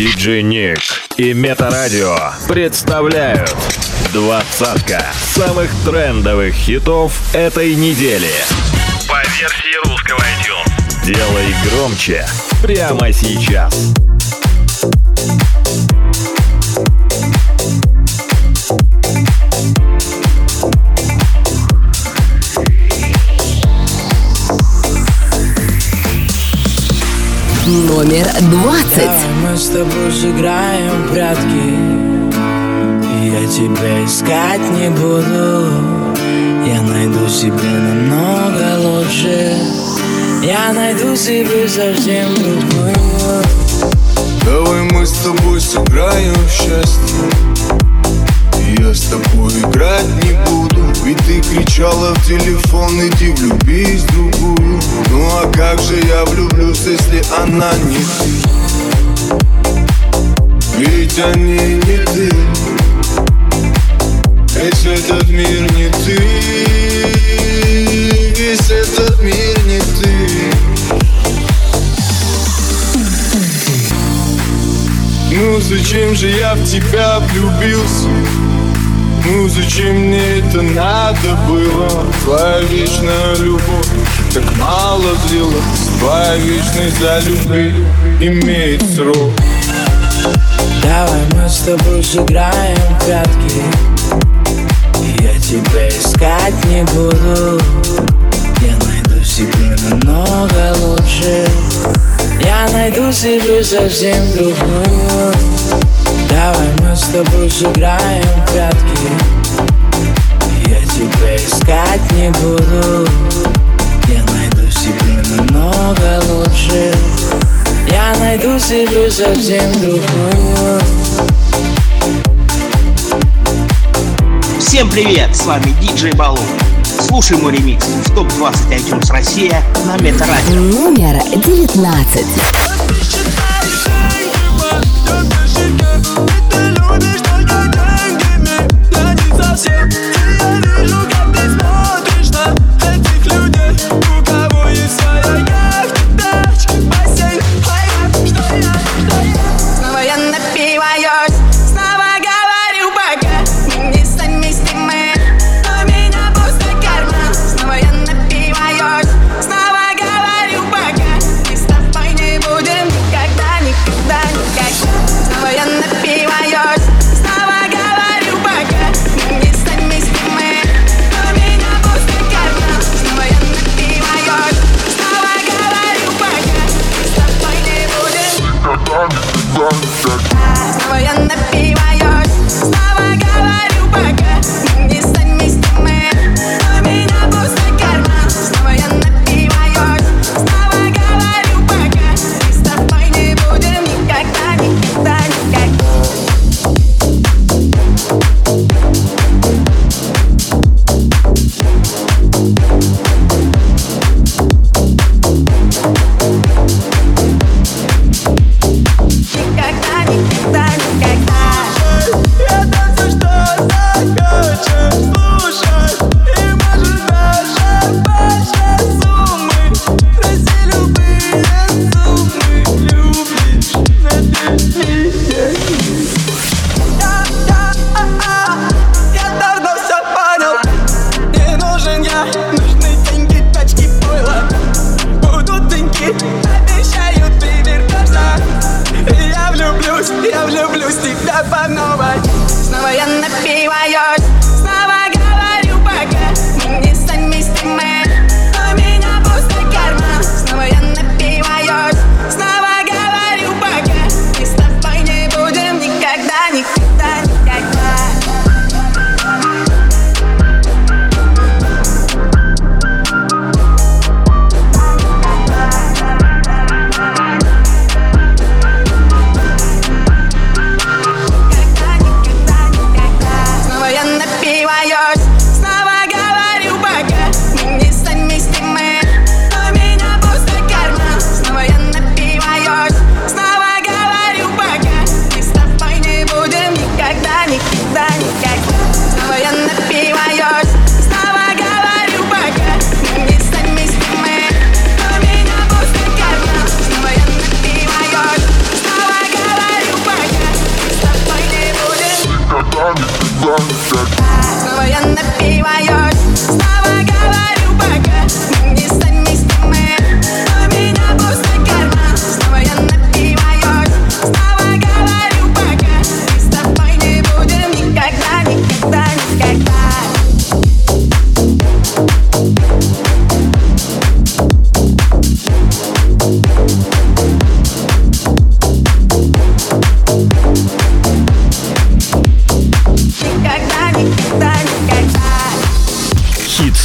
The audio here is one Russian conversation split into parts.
Диджей Ник и Метарадио представляют двадцатка самых трендовых хитов этой недели. По версии русского iTunes. Делай громче прямо сейчас. Номер двадцать. Давай мы с тобой сыграем в прятки. Я тебя искать не буду. Я найду себе намного лучше. Я найду себе совсем другую. Давай мы с тобой сыграем в счастье Я с тобой играть не буду. Ведь ты кричала в телефон Иди влюбись в другую. Ну а как же я влюблюсь, если она не ты? Ведь они не ты. Весь этот мир не ты. Весь этот мир не ты. Ну зачем же я в тебя влюбился? Ну зачем мне это надо было? Твоя вечная любовь так мало длилась. Твоя вечность за любви имеет срок. Давай мы с тобой сыграем прятки Я тебя искать не буду. Я найду себе намного лучше. Я найду себе совсем другую Давай мы с тобой сыграем в прятки Я тебя искать не буду Я найду себе намного лучше Я найду себе совсем другую Всем привет, с вами Диджей Балу. Слушай мой ремикс в топ-20 iTunes Россия на Метарадио. Номер 19.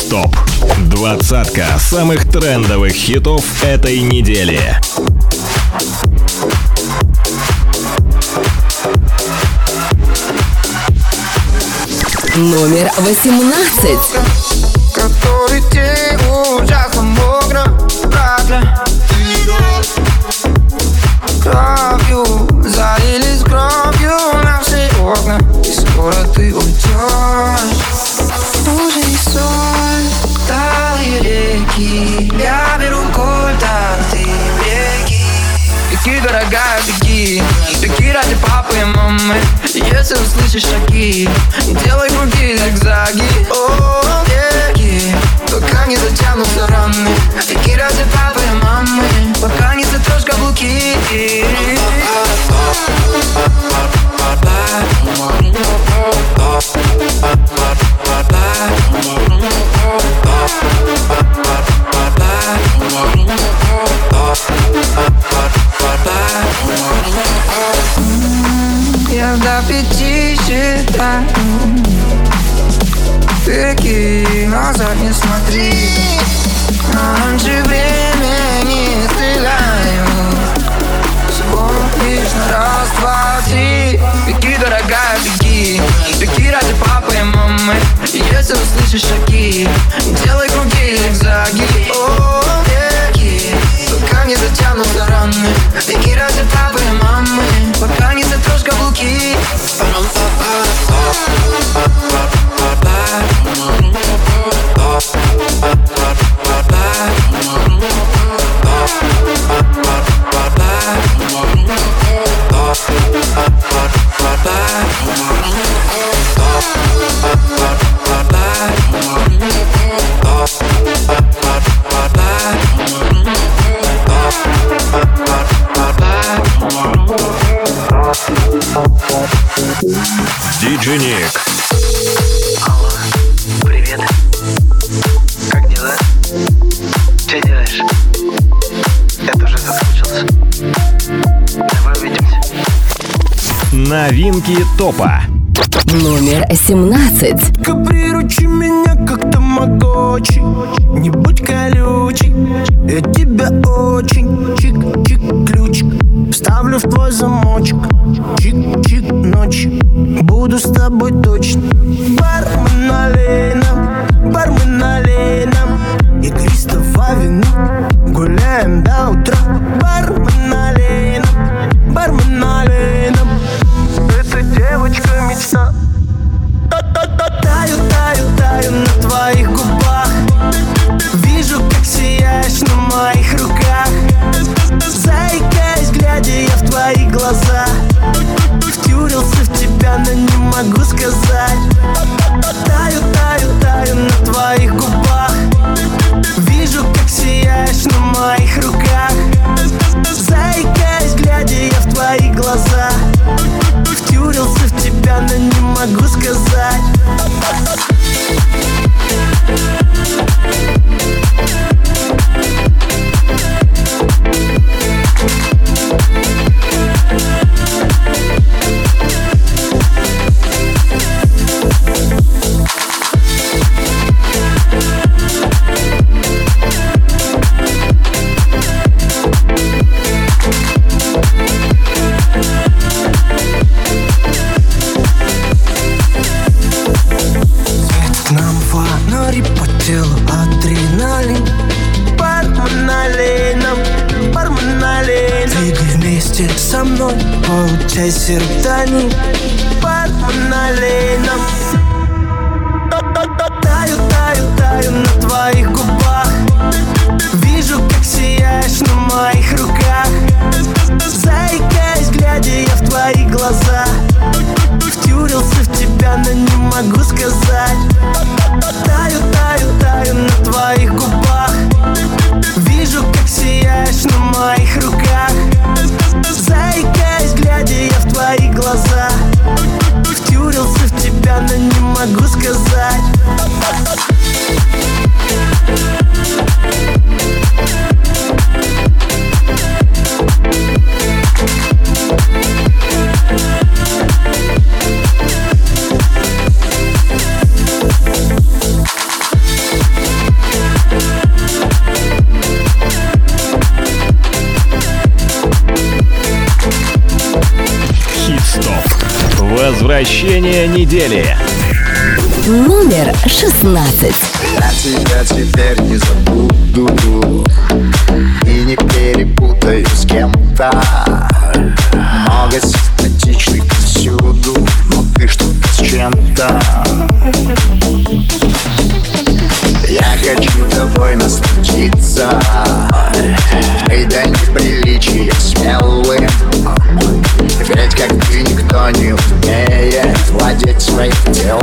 ТОП. Двадцатка самых трендовых хитов этой недели. Номер восемнадцать. Который день ужасно мокро, правда Кровью, залились кровью на все окна И скоро ты уйдешь Уже не сон, талые реки Я беру кольт, а ты реки Беги, дорогая, беги Беги ради папы и мамы Если услышишь шаги Делай круги, зигзаги О, беги Пока не затянутся раны Беги ради папы и мамы Пока не затрешь каблуки Я до пяти считаю. Назад не смотри. Раньше времени стреляю Смотришь на раз, два, три. Дорогая, мамы. Если услышишь шаги Делай круги, зигзаги О, беги Пока не затянутся раны. Беги ради папы и мамы Пока не затрешь каблуки. Диджи ТОПа. Номер семнадцать. Только приручи меня как тамагочи. Не будь колючий Я тебя очень Чик-чик ключик Вставлю в твой замочек. Чик-чик ночь Буду с тобой точно. Бармен налей нам Бармен налей нам Игристого вина Гуляем до утра. Бармен сказать. Таю, таю, таю на твоих губах. Вижу, как сияешь на моих руках. Заикаясь, глядя я в твои глаза. Втюрился в тебя, но не могу сказать Приложение недели. Номер 16. Я а тебя теперь не забуду. И не перепутаю с кем-то. Много симпатичных всюду Но ты что-то с чем-то. Я хочу тобой насладиться. И до неприличия смелым Ведь как ты никто не right.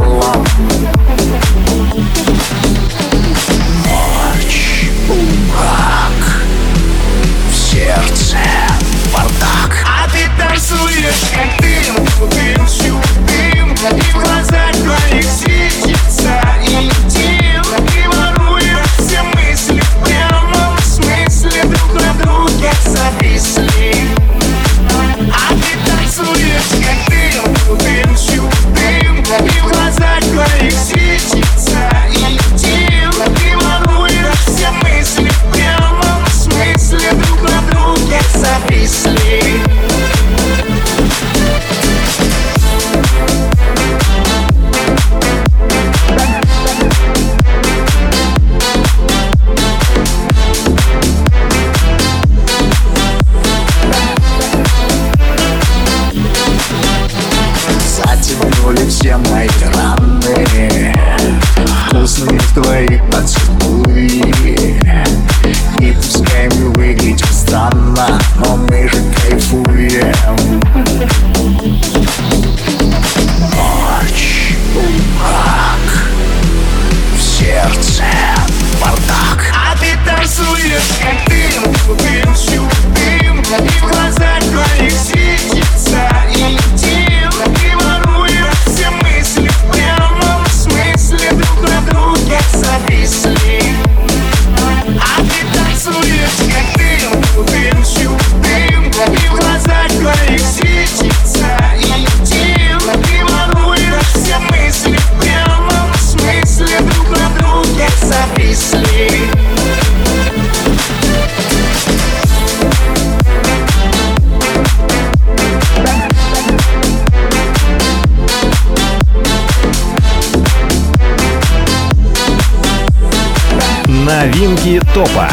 топа.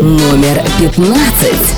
Номер пятнадцать.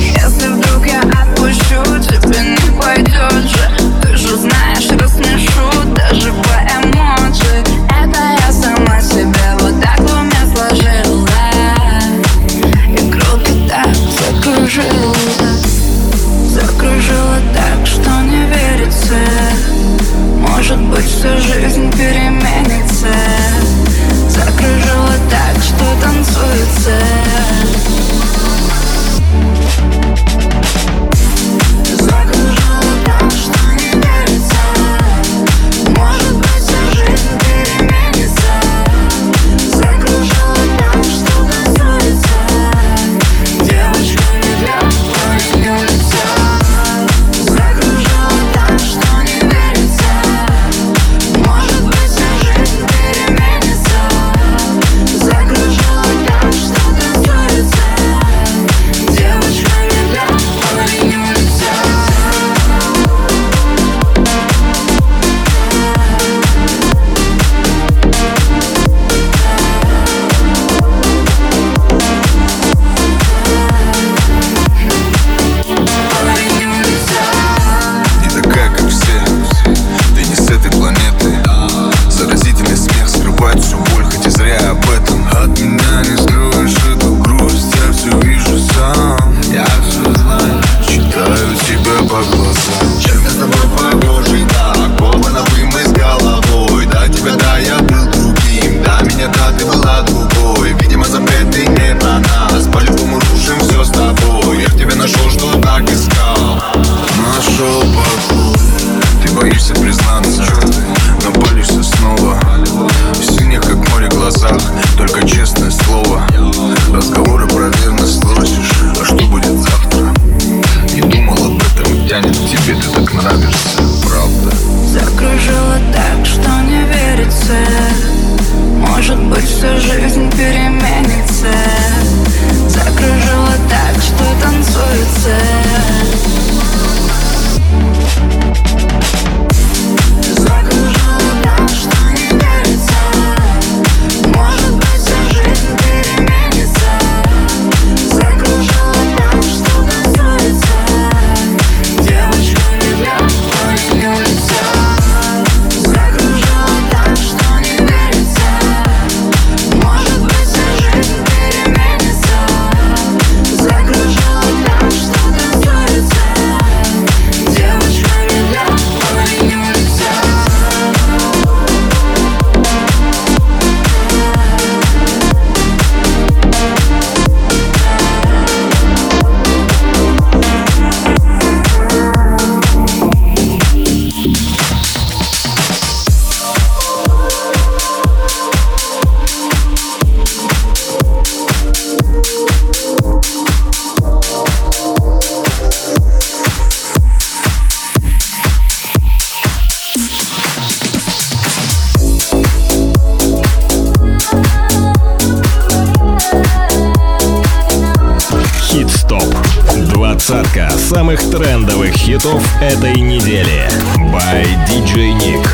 Двадцатка самых трендовых хитов этой недели. By DJ Nick.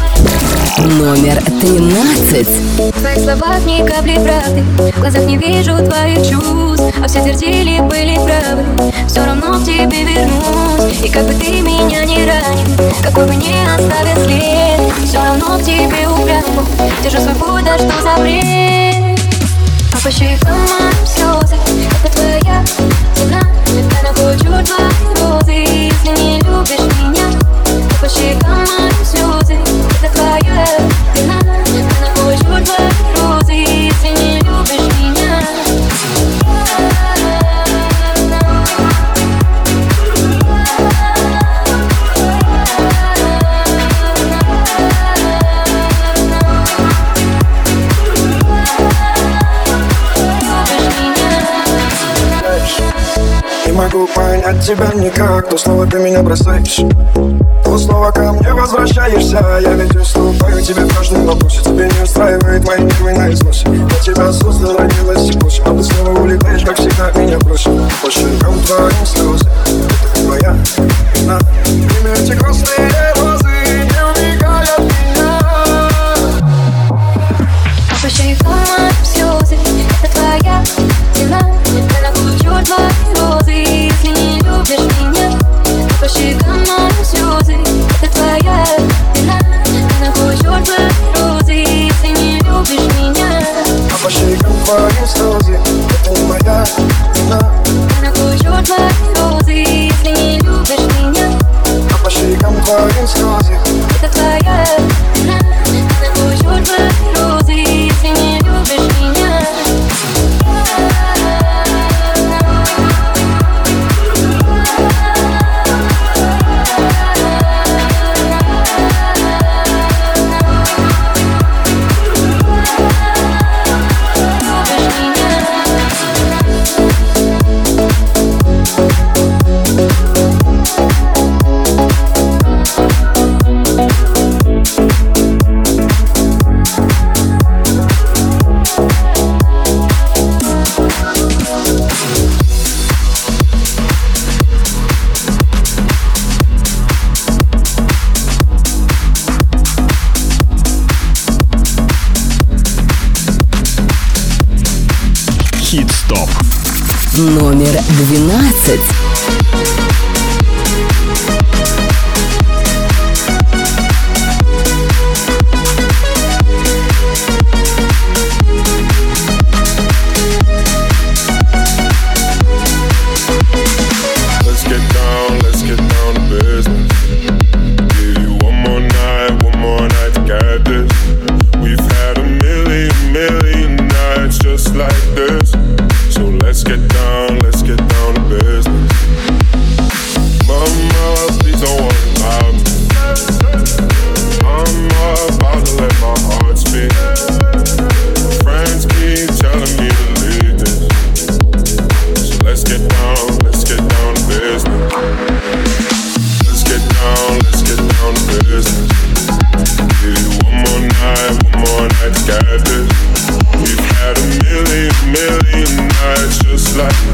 Номер 13. В твоих словах капли правды. В глазах не вижу твоих чувств. А все твердили, были правы. Все равно к тебе вернусь. И как бы ты меня не ранил, какой бы не оставил след, все равно к тебе упрямо. Держу свой да что за бред. А по щекам моим слезы, это твоя Yeah. могу понять тебя никак. То слово ты меня бросаешь. То слово ко мне возвращаешься. Я ведь уступаю тебе в каждом вопросе. Тебе не устраивает мои нервы на износе Я тебя создал, родилась и пусть А ты снова улетаешь, как всегда, меня бросил По щекам твоим слезы Это твоя вина. Время эти грустные розы Не убегай от меня. По щекам моим слезы Это твоя стена Я накручу твои розы видишь меня? По щекам мои слезы. Это твоя вина. Ты находишь розы. Ты не любишь меня. А по щекам мои слезы. Это не моя вина. Ты находишь розы. Если не любишь меня. А по щекам твои слезы. Это твоя life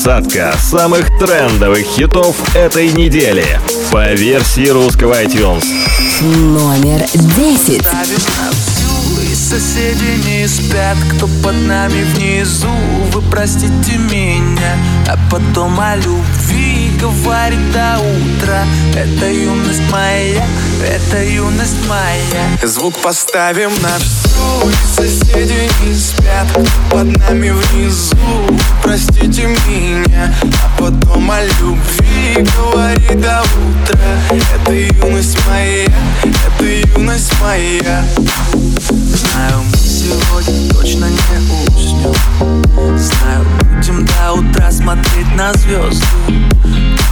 Двадцатка самых трендовых хитов этой недели по версии русского iTunes. Номер десять. Соседи не спят, кто под нами внизу Вы простите меня, а потом о любви говорит до утра Это юность моя, это юность моя. Звук поставим на всю соседи не спят, под нами внизу Простите меня, а потом о любви говорит до утра. Это юность моя, это юность моя. Знаю, мы сегодня точно не уснем. Знаю, будем до утра смотреть на звезды.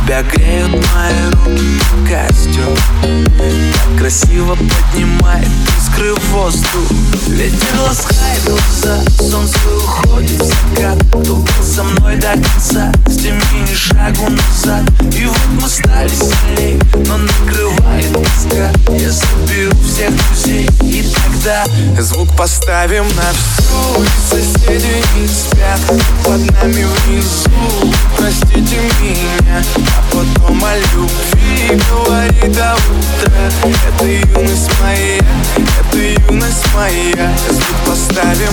Тебя греют мои руки и костер. Так красиво поднимает искры в воздух. Ветер ласкает глаза, солнце уходит в закат. Кто был со мной до конца, с теми ни шагу назад. И вот мы стали сильней, но накрывает тоска. Я соберу всех друзей и тогда Звук поставим на всю И соседи не спят. Под нами внизу. Простите меня, а потом о любви говорит до утра. Это юность моя, это юность моя. Звук поставим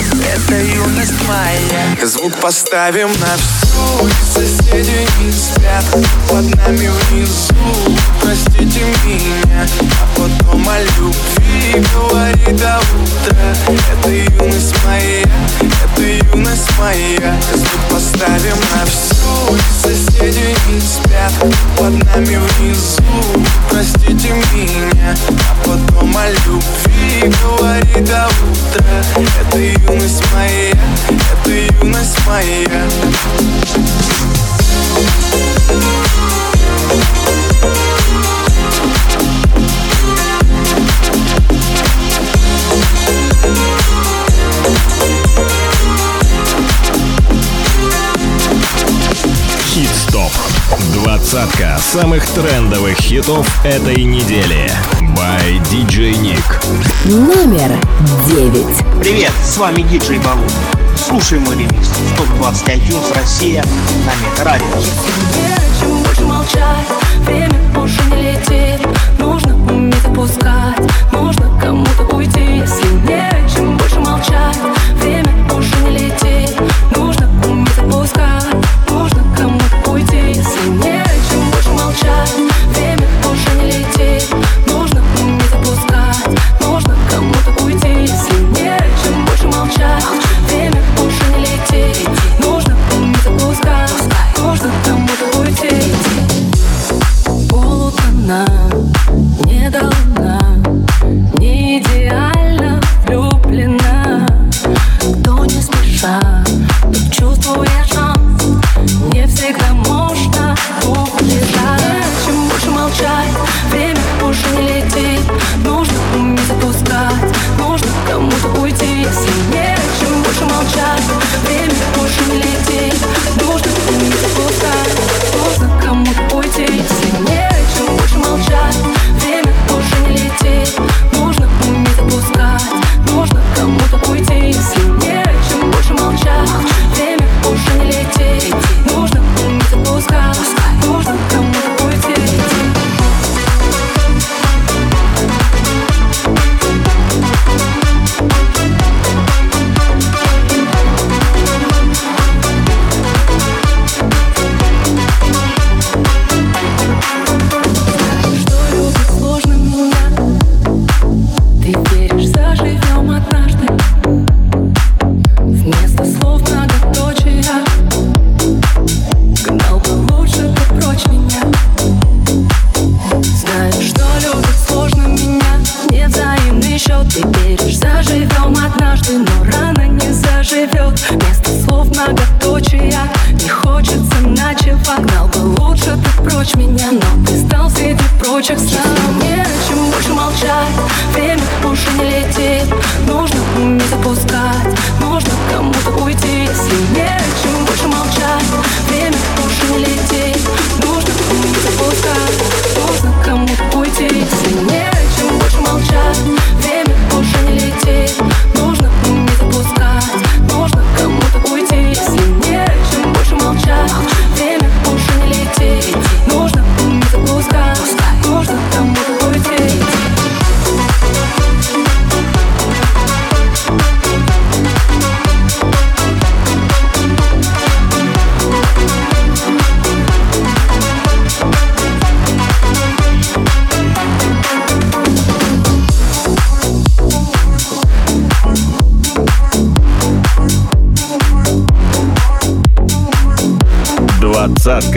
это юность моя Звук поставим на всю. Соседи не спят Под нами внизу, простите меня А потом о любви говорит до утра. Это юность моя, это юность моя. Звук поставим на всю. Соседи не спят Под нами внизу, самых трендовых хитов этой недели. By DJ Nick. Номер девять. Привет, с вами диджей Балу. Слушай мой ремикс в ТОП-20 iTunes Россия на Метарадио. Чем больше молчать, время больше не летит Нужно уметь отпускать, нужно кому-то уйти Если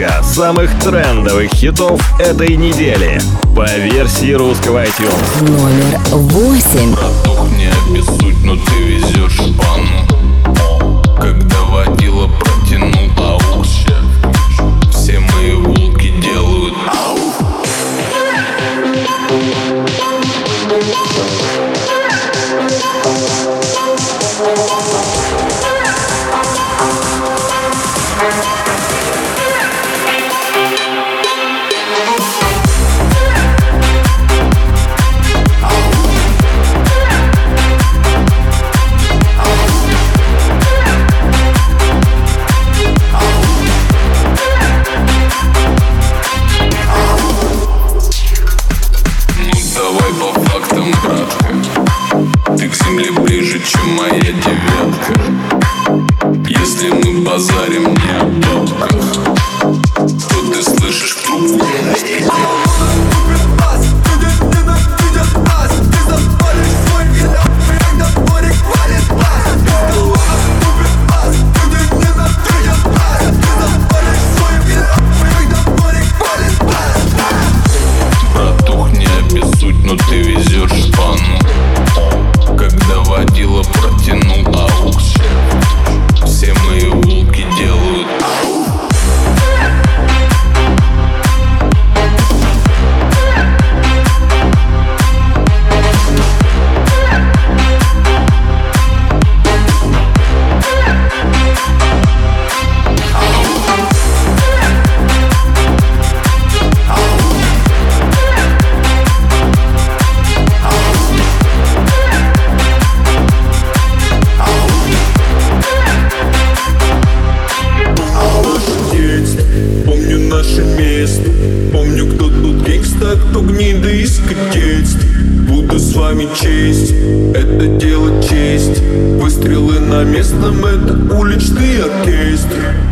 десятка самых трендовых хитов этой недели по версии русского iTunes. Номер восемь. Братух, не обессудь, но ты везешь. словами честь. Это дело честь. Выстрелы на местном, это уличный оркестр.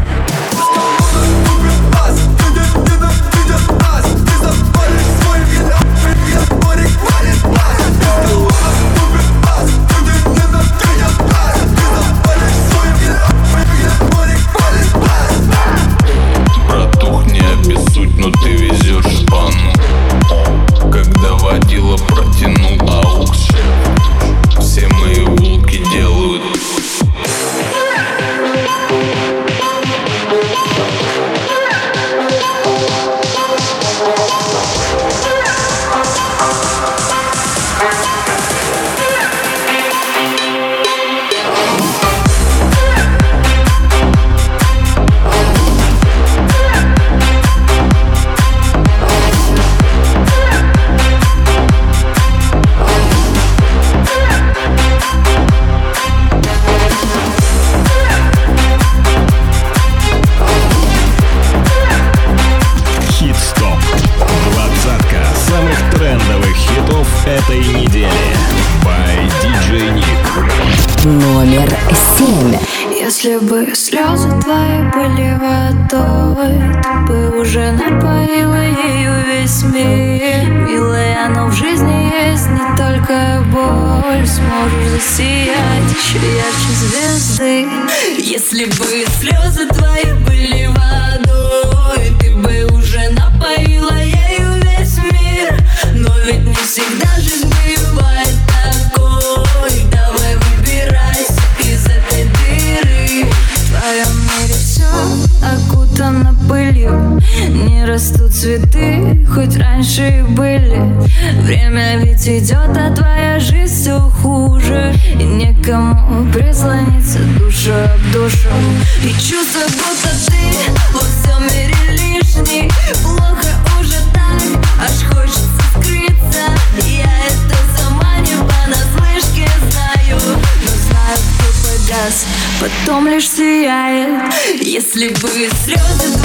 Если бы слезы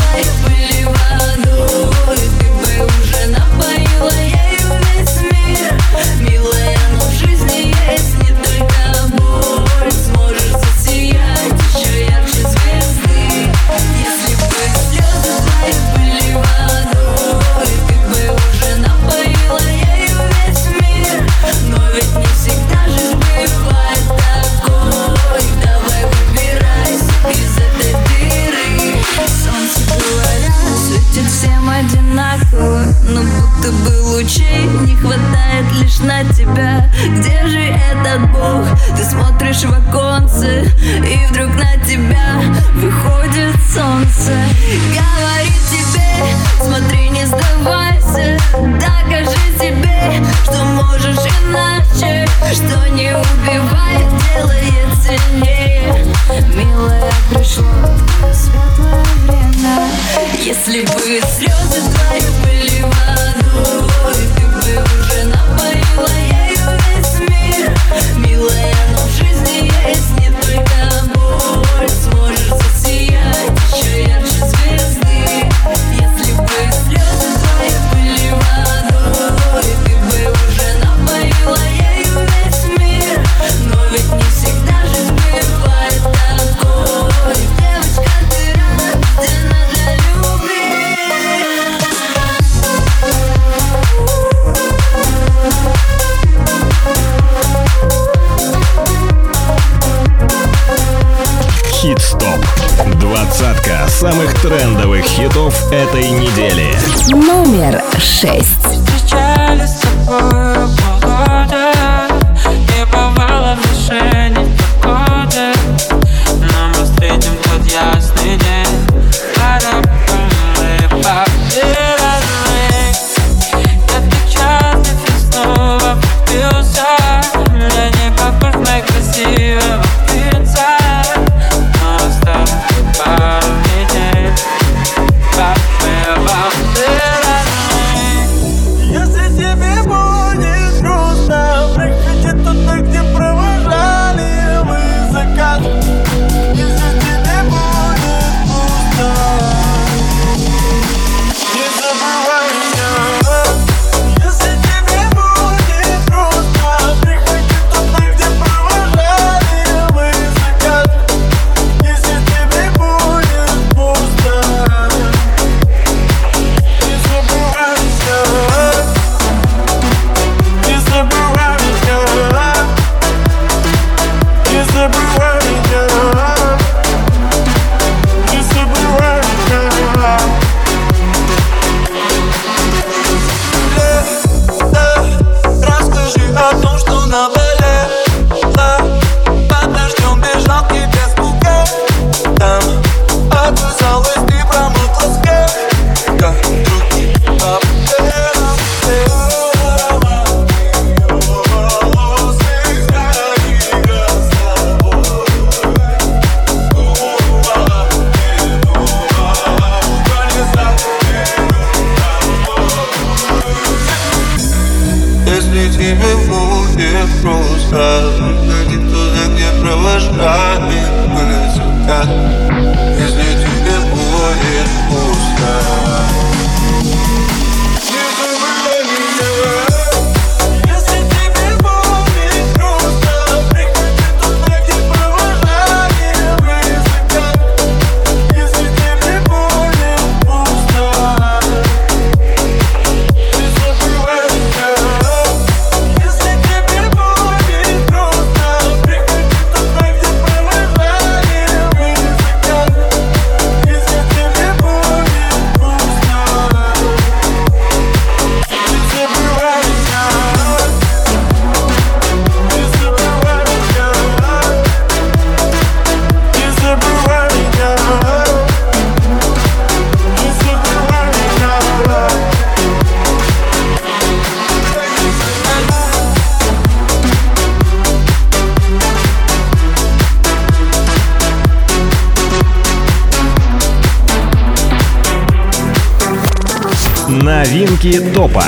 топа.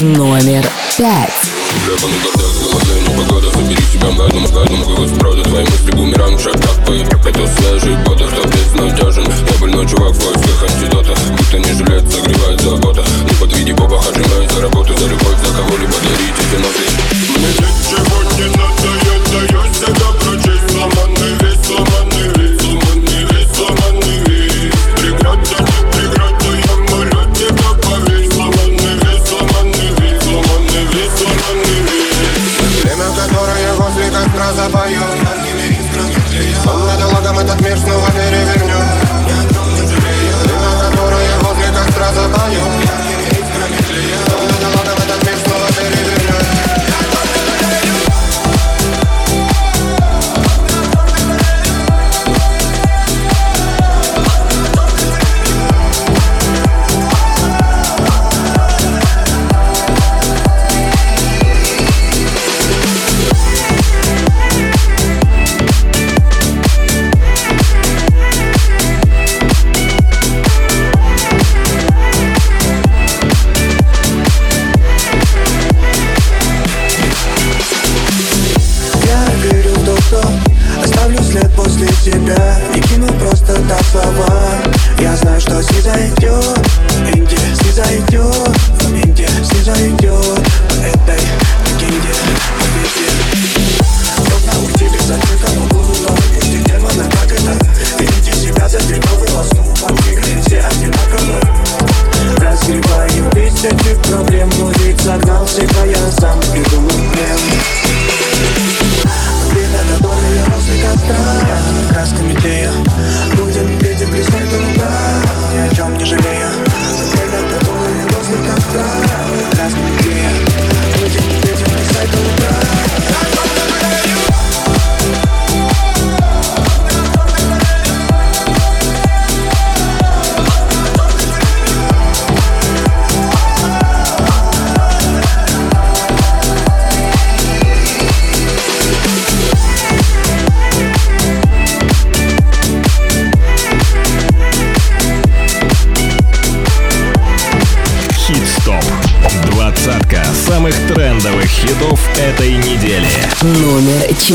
Номер пять. Не подведи, Боба, хожимай за работу За любовь, за кого-либо дарите эти ноты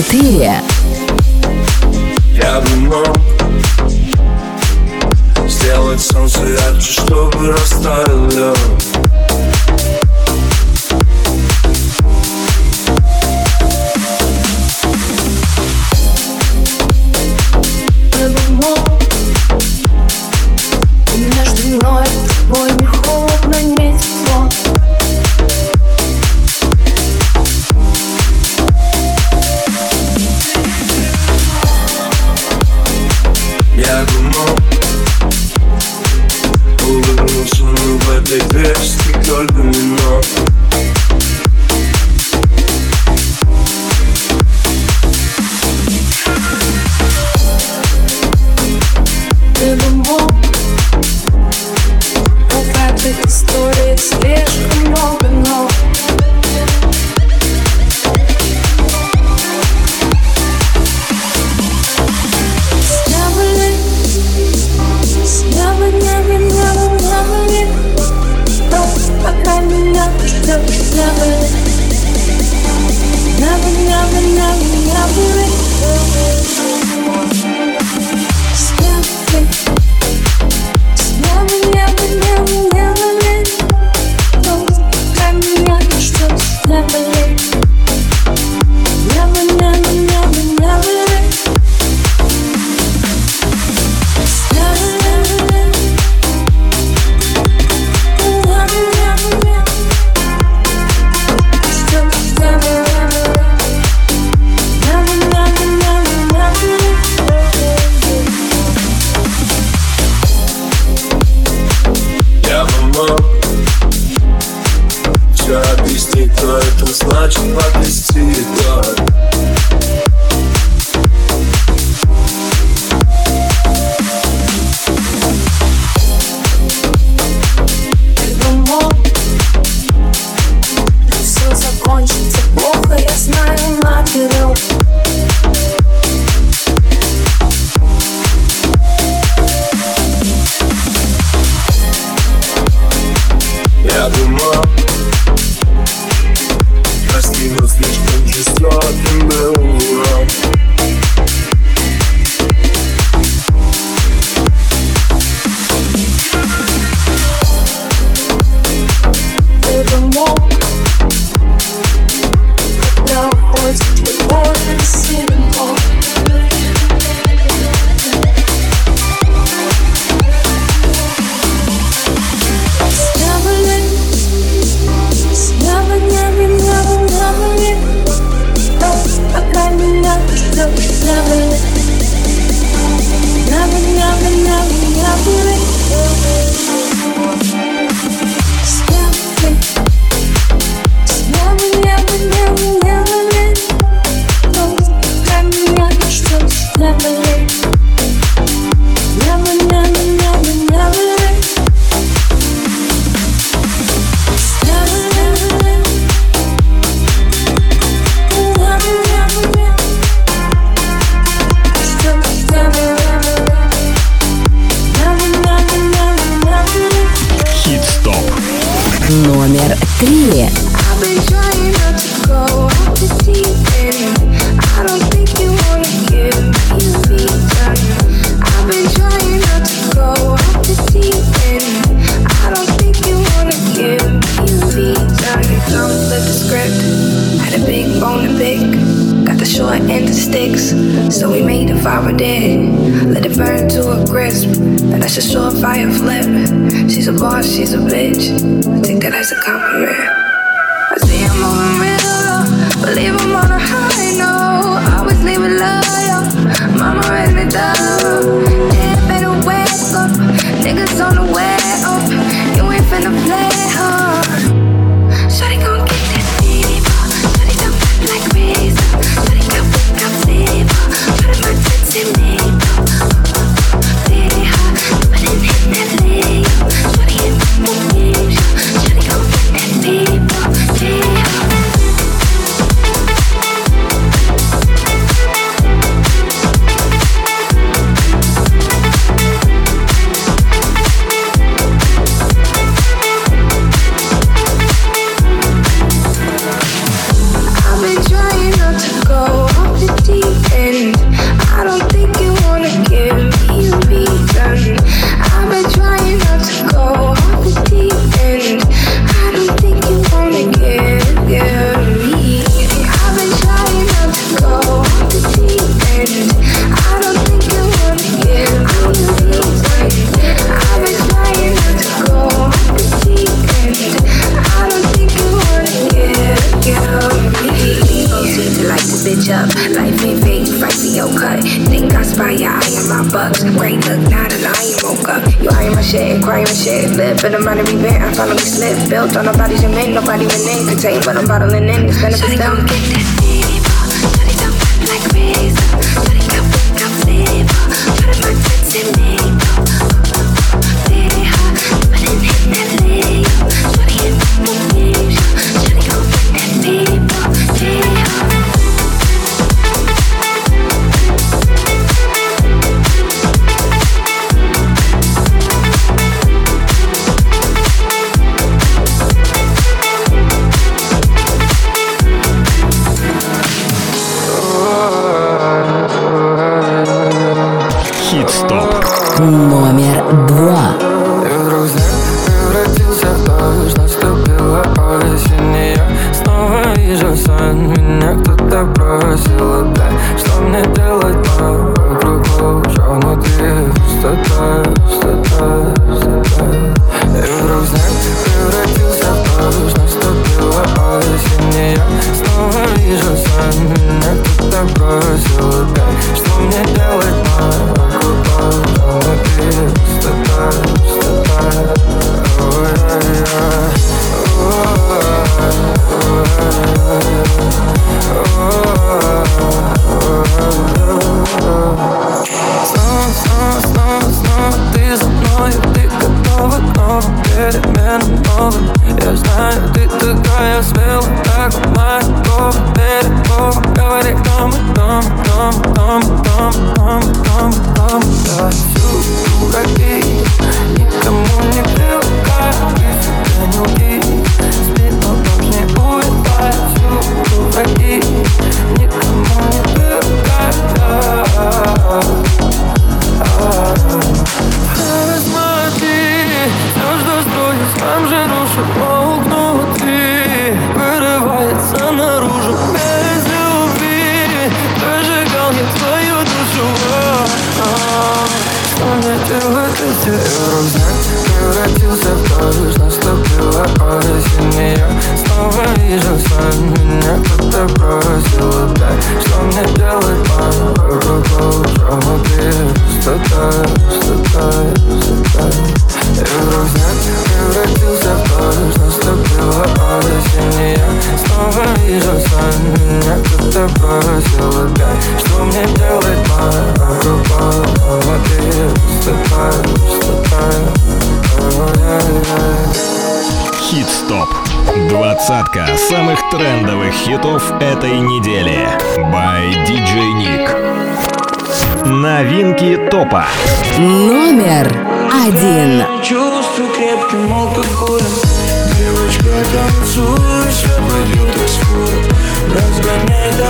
4 I'll be ready.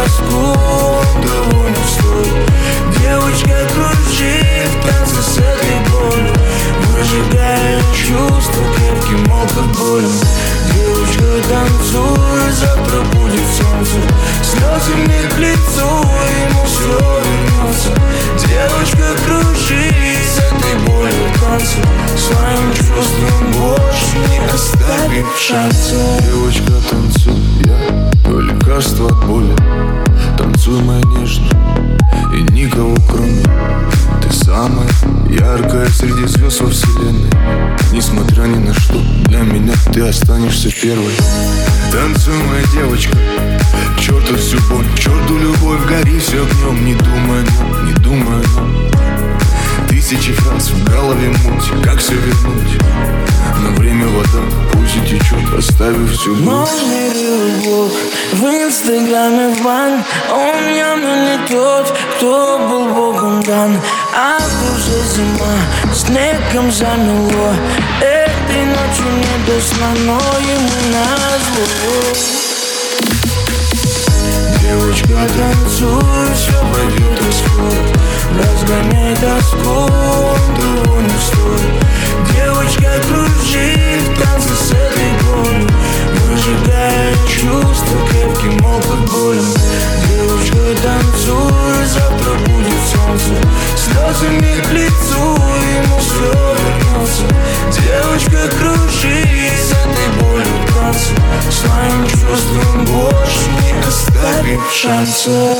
Москву довольно вскоре Девочка кружит в танце с этой болью Выжигая чувства крепким алкоголем Девочка танцует, завтра будет солнце Слезами к лицу ему все вернется Девочка кружит с этой болью в танце Своим чувством больше не оставив шанса Девочка танцует лекарство от боли. Танцуй, моя нежно И никого кроме Ты самая яркая среди звезд во вселенной. Несмотря ни на что Для меня ты останешься первой. Танцуй, моя девочка черту всю боль, черту любовь Гори все огнем, не думай не думай Тысячи фраз в голове муть Как все вернуть? Но время вода, пусть и течет Оставив все Номер любовь в инстаграме в бан Он явно не тот, кто был богом дан. А в душе зима, снегом замело Этой ночью не до сна, но ему назло Девочка, танцуй, все пойдет скоро Разгоняй тоску, того не стоит. Девочка, кружи в танце с этой болью Выжигая чувства крепким алкоголем Девочка, танцуй, завтра будет солнце. Слезами к лицу, ему все вернется Девочка, кружи с этой болью в танце. Своим чувством больше не оставим шанса